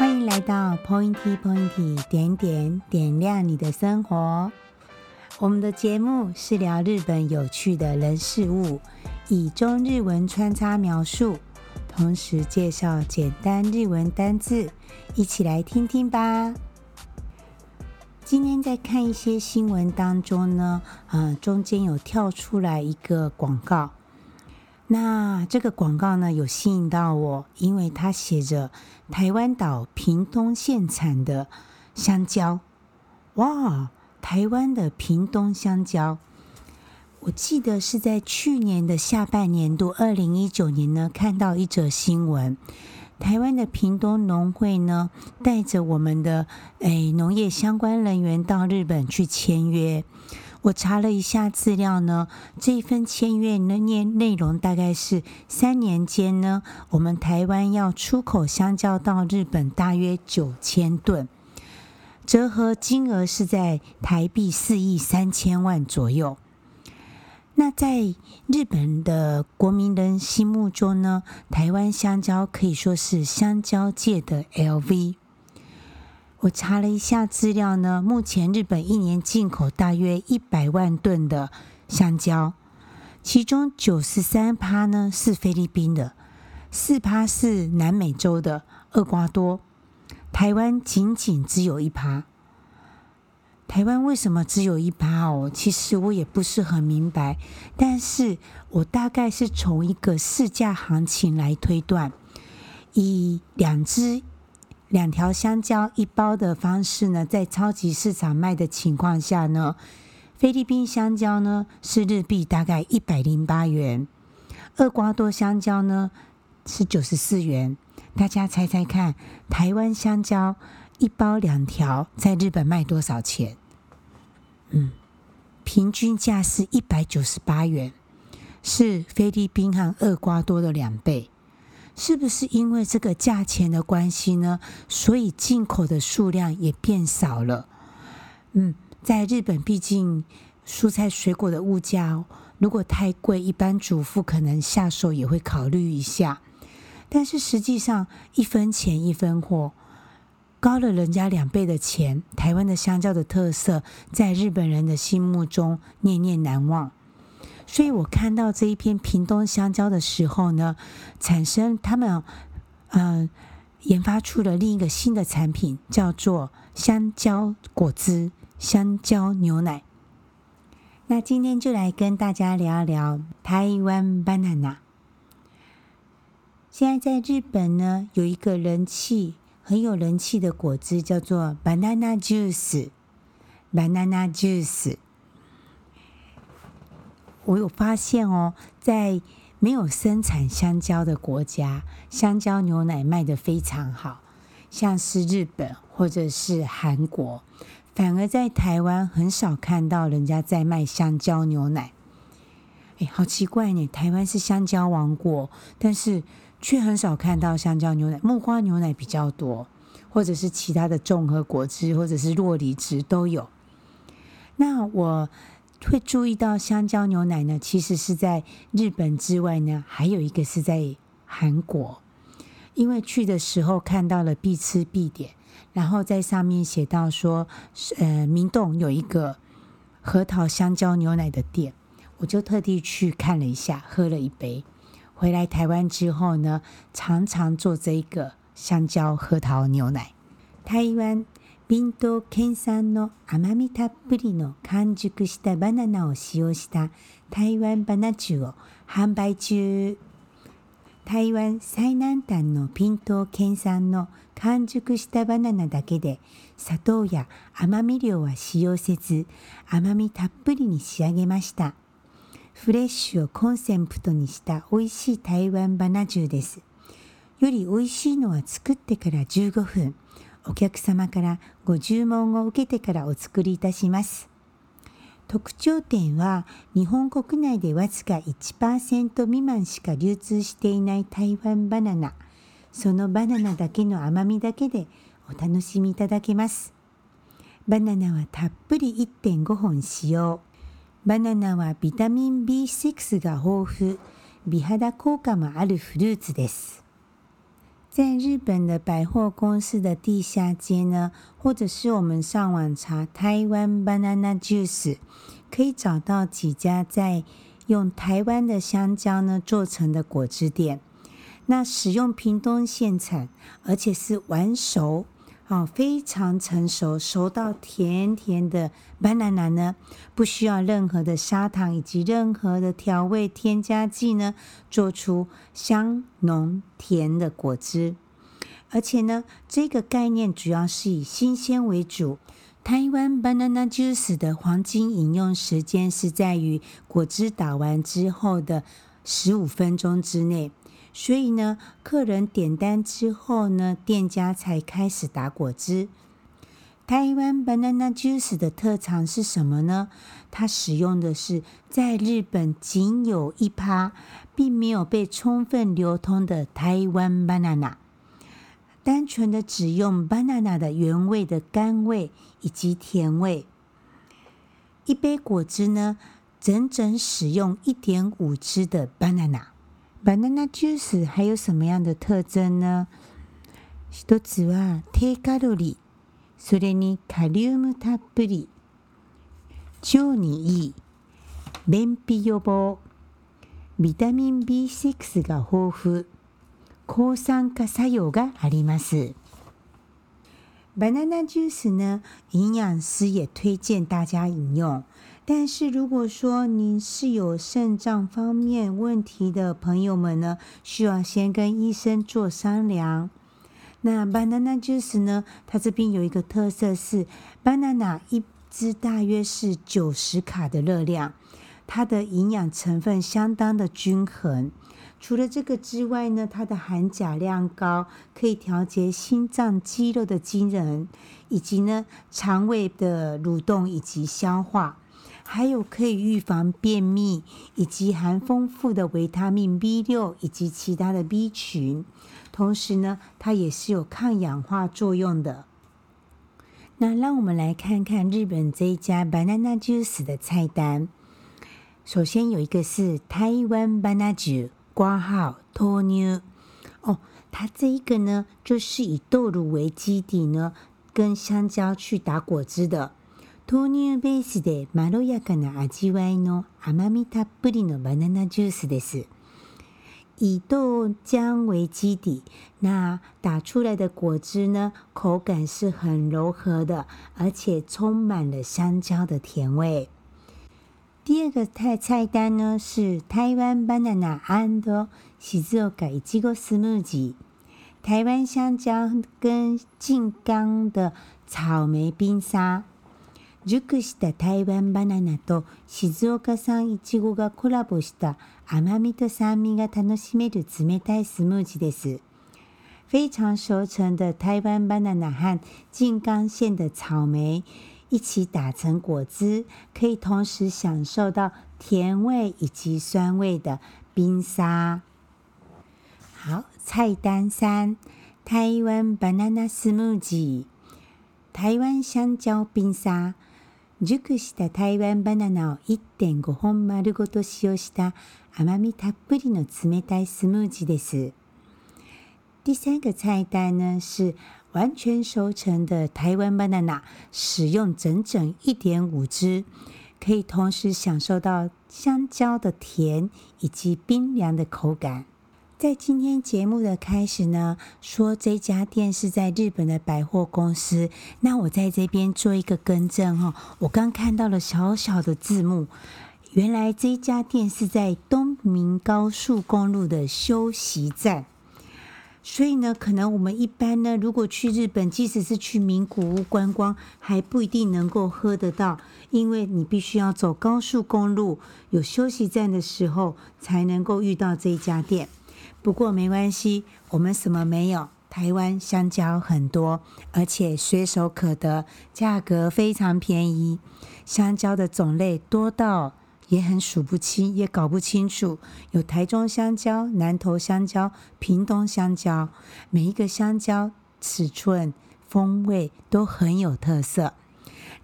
欢迎来到 Pointy Pointy 点点点亮你的生活。我们的节目是聊日本有趣的人事物，以中日文穿插描述，同时介绍简单日文单字，一起来听听吧。今天在看一些新闻当中呢，呃，中间有跳出来一个广告。那这个广告呢，有吸引到我，因为它写着台湾岛屏东县产的香蕉。哇，台湾的屏东香蕉，我记得是在去年的下半年度，二零一九年呢，看到一则新闻，台湾的屏东农会呢，带着我们的诶农业相关人员到日本去签约。我查了一下资料呢，这一份签约的内内容大概是三年间呢，我们台湾要出口香蕉到日本大约九千吨，折合金额是在台币四亿三千万左右。那在日本的国民人心目中呢，台湾香蕉可以说是香蕉界的 LV。我查了一下资料呢，目前日本一年进口大约一百万吨的香蕉，其中九十三趴呢是菲律宾的，四趴是南美洲的厄瓜多，台湾仅仅只有一趴。台湾为什么只有一趴哦？其实我也不是很明白，但是我大概是从一个市价行情来推断，以两只。两条香蕉一包的方式呢，在超级市场卖的情况下呢，菲律宾香蕉呢是日币大概一百零八元，厄瓜多香蕉呢是九十四元。大家猜猜看，台湾香蕉一包两条在日本卖多少钱？嗯，平均价是一百九十八元，是菲律宾和厄瓜多的两倍。是不是因为这个价钱的关系呢？所以进口的数量也变少了。嗯，在日本，毕竟蔬菜水果的物价如果太贵，一般主妇可能下手也会考虑一下。但是实际上，一分钱一分货，高了人家两倍的钱。台湾的香蕉的特色，在日本人的心目中念念难忘。所以我看到这一篇屏东香蕉的时候呢，产生他们嗯、研发出了另一个新的产品，叫做香蕉果汁、香蕉牛奶。那今天就来跟大家聊一聊台湾 banana。现在在日本呢，有一个人气很有人气的果汁，叫做 banana juice，banana juice。我有发现哦，在没有生产香蕉的国家，香蕉牛奶卖得非常好，像是日本或者是韩国，反而在台湾很少看到人家在卖香蕉牛奶。哎，好奇怪呢！台湾是香蕉王国，但是却很少看到香蕉牛奶，木瓜牛奶比较多，或者是其他的综合果汁，或者是洛梨汁都有。那我。会注意到香蕉牛奶呢，其实是在日本之外呢，还有一个是在韩国。因为去的时候看到了必吃必点，然后在上面写到说，呃，明洞有一个核桃香蕉牛奶的店，我就特地去看了一下，喝了一杯。回来台湾之后呢，常常做这个香蕉核桃牛奶。台湾。屏东県产の甘みたっぷりの完熟したバナナを使用した台湾バナチュを贩売中。台湾最南端の屏东県产の完熟したバナナだけで砂糖や甘味料は使用せず甘みたっぷりに仕上げました。フレッシュをコンセプトにした美味しい台湾バナジュです。より美味しいのは作ってから15分。お客様からご注文を受けてからお作りいたします。特徴点は日本国内でわずか1%未满しか流通していない台湾バナナ。そのバナナだけの甘みだけでお楽しみいただけます。バナナはたっぷり1.5本使用。バナナはビタミン B6 が豊富。美肌効果もあるフルーツです。在日本的百货公司的地下街呢，或者是我们上网查台湾 banana juice，可以找到几家在用台湾的香蕉呢做成的果汁店。那使用屏东现产，而且是完熟。哦，非常成熟，熟到甜甜的 banana 呢，不需要任何的砂糖以及任何的调味添加剂呢，做出香浓甜的果汁。而且呢，这个概念主要是以新鲜为主。台湾 banana juice 的黄金饮用时间是在于果汁打完之后的十五分钟之内。所以呢，客人点单之后呢，店家才开始打果汁。台湾 banana juice 的特长是什么呢？它使用的是在日本仅有一趴，并没有被充分流通的台湾 banana，单纯的只用 banana 的原味的甘味以及甜味。一杯果汁呢，整整使用一点五支的 banana。Banana juice 还有什么样的特征呢？一つは低カロリー，それにカリウムたっぷり，肠にいい，便秘予防，ビタミン B6 が豊富，抗酸化作用があります。banana juice 呢，营养师也推荐大家饮用。但是如果说您是有肾脏方面问题的朋友们呢，需要先跟医生做商量。那 banana juice 呢，它这边有一个特色是，banana 一支大约是九十卡的热量，它的营养成分相当的均衡。除了这个之外呢，它的含钾量高，可以调节心脏肌肉的机能，以及呢肠胃的蠕动以及消化。还有可以预防便秘，以及含丰富的维他命 B 六以及其他的 B 群，同时呢，它也是有抗氧化作用的。那让我们来看看日本这一家 Banana Juice 的菜单。首先有一个是台湾 Banana Juice 括号豆牛哦，它这一个呢，就是以豆乳为基底呢，跟香蕉去打果汁的。豆乳ベースでまろやかな味わいの甘みたっぷりのバナナジュースです。以豆浆为基底，那打出来的果汁呢，口感是很柔和的，而且充满了香蕉的甜味。第二个菜菜单呢是台湾 banana and 静冈いちごスムージー，台湾香蕉跟静冈的草莓冰沙。熟した台湾バナナと静冈产いちごがコラボした甘みと酸味が楽しめる冷たいスムージーです。非常熟成的台湾 banana 和静冈县的草莓一起打成果汁，可以同时享受到甜味以及酸味的冰沙。好，菜单三：台湾 banana smoothie，台湾香蕉冰沙。熟した台湾バナナを1.5本丸ごと使用した甘みたっぷりの冷たいスムージーです。第三个菜单呢，是完全熟成的台湾 banana，使用整整一点五支，可以同时享受到香蕉的甜以及冰凉的口感。在今天节目的开始呢，说这家店是在日本的百货公司。那我在这边做一个更正哈，我刚看到了小小的字幕，原来这家店是在东名高速公路的休息站。所以呢，可能我们一般呢，如果去日本，即使是去名古屋观光，还不一定能够喝得到，因为你必须要走高速公路，有休息站的时候，才能够遇到这一家店。不过没关系，我们什么没有？台湾香蕉很多，而且随手可得，价格非常便宜。香蕉的种类多到也很数不清，也搞不清楚。有台中香蕉、南投香蕉、屏东香蕉，每一个香蕉尺寸、风味都很有特色。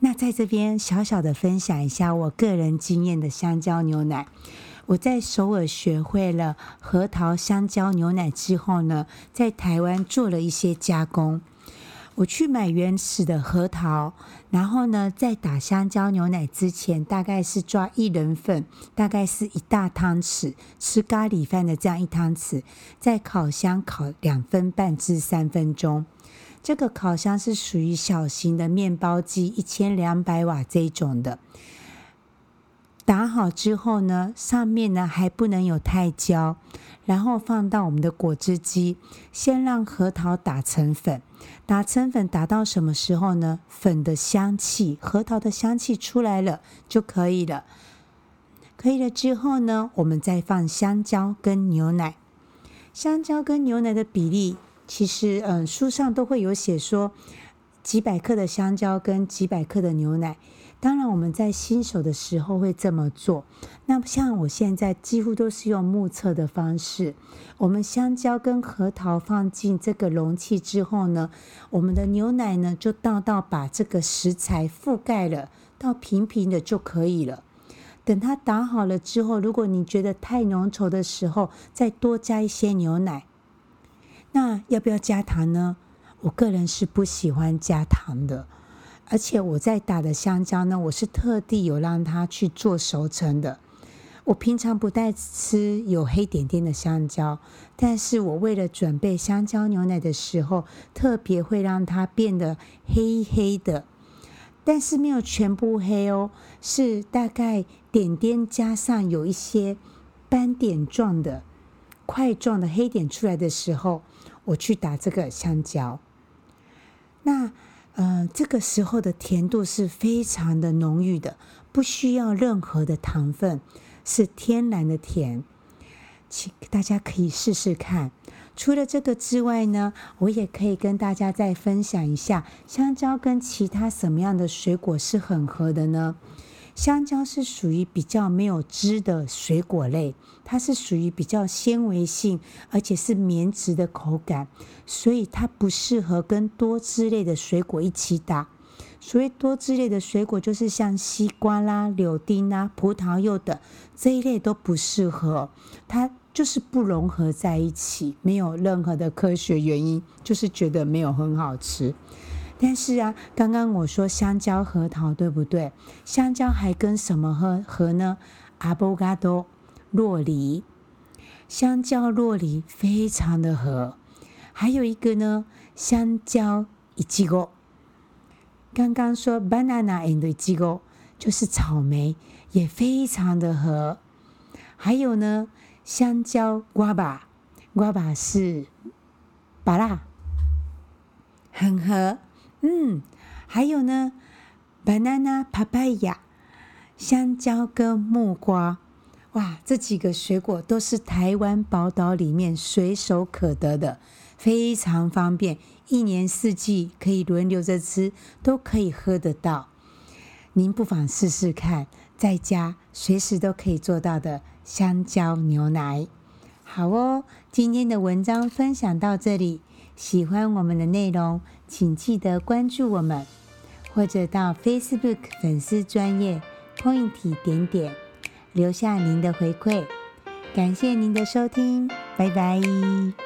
那在这边小小的分享一下我个人经验的香蕉牛奶。我在首尔学会了核桃香蕉牛奶之后呢，在台湾做了一些加工。我去买原始的核桃，然后呢，在打香蕉牛奶之前，大概是抓一人份，大概是一大汤匙，吃咖喱饭的这样一汤匙，在烤箱烤两分半至三分钟。这个烤箱是属于小型的面包机，一千两百瓦这种的。打好之后呢，上面呢还不能有太焦，然后放到我们的果汁机，先让核桃打成粉。打成粉打到什么时候呢？粉的香气，核桃的香气出来了就可以了。可以了之后呢，我们再放香蕉跟牛奶。香蕉跟牛奶的比例，其实嗯，书上都会有写说，几百克的香蕉跟几百克的牛奶。当然，我们在新手的时候会这么做。那像我现在几乎都是用目测的方式。我们香蕉跟核桃放进这个容器之后呢，我们的牛奶呢就倒到把这个食材覆盖了，倒平平的就可以了。等它打好了之后，如果你觉得太浓稠的时候，再多加一些牛奶。那要不要加糖呢？我个人是不喜欢加糖的。而且我在打的香蕉呢，我是特地有让它去做熟成的。我平常不带吃有黑点点的香蕉，但是我为了准备香蕉牛奶的时候，特别会让它变得黑黑的，但是没有全部黑哦，是大概点点加上有一些斑点状的块状的黑点出来的时候，我去打这个香蕉。那。嗯，这个时候的甜度是非常的浓郁的，不需要任何的糖分，是天然的甜，请大家可以试试看。除了这个之外呢，我也可以跟大家再分享一下，香蕉跟其他什么样的水果是很合的呢？香蕉是属于比较没有汁的水果类，它是属于比较纤维性，而且是绵质的口感，所以它不适合跟多汁类的水果一起打。所谓多汁类的水果，就是像西瓜啦、柳丁啦、葡萄柚等这一类都不适合，它就是不融合在一起，没有任何的科学原因，就是觉得没有很好吃。但是啊，刚刚我说香蕉、核桃，对不对？香蕉还跟什么合合呢？阿波嘎多、洛梨，香蕉、洛梨非常的合。还有一个呢，香蕉、一吉果。刚刚说 banana and 一吉果就是草莓，也非常的合。还有呢，香蕉、瓜巴，瓜巴是巴拉，很合。嗯，还有呢，banana、papaya，香蕉跟木瓜，哇，这几个水果都是台湾宝岛里面随手可得的，非常方便，一年四季可以轮流着吃，都可以喝得到。您不妨试试看，在家随时都可以做到的香蕉牛奶。好哦，今天的文章分享到这里。喜欢我们的内容，请记得关注我们，或者到 Facebook 粉丝专业 Point 点点留下您的回馈。感谢您的收听，拜拜。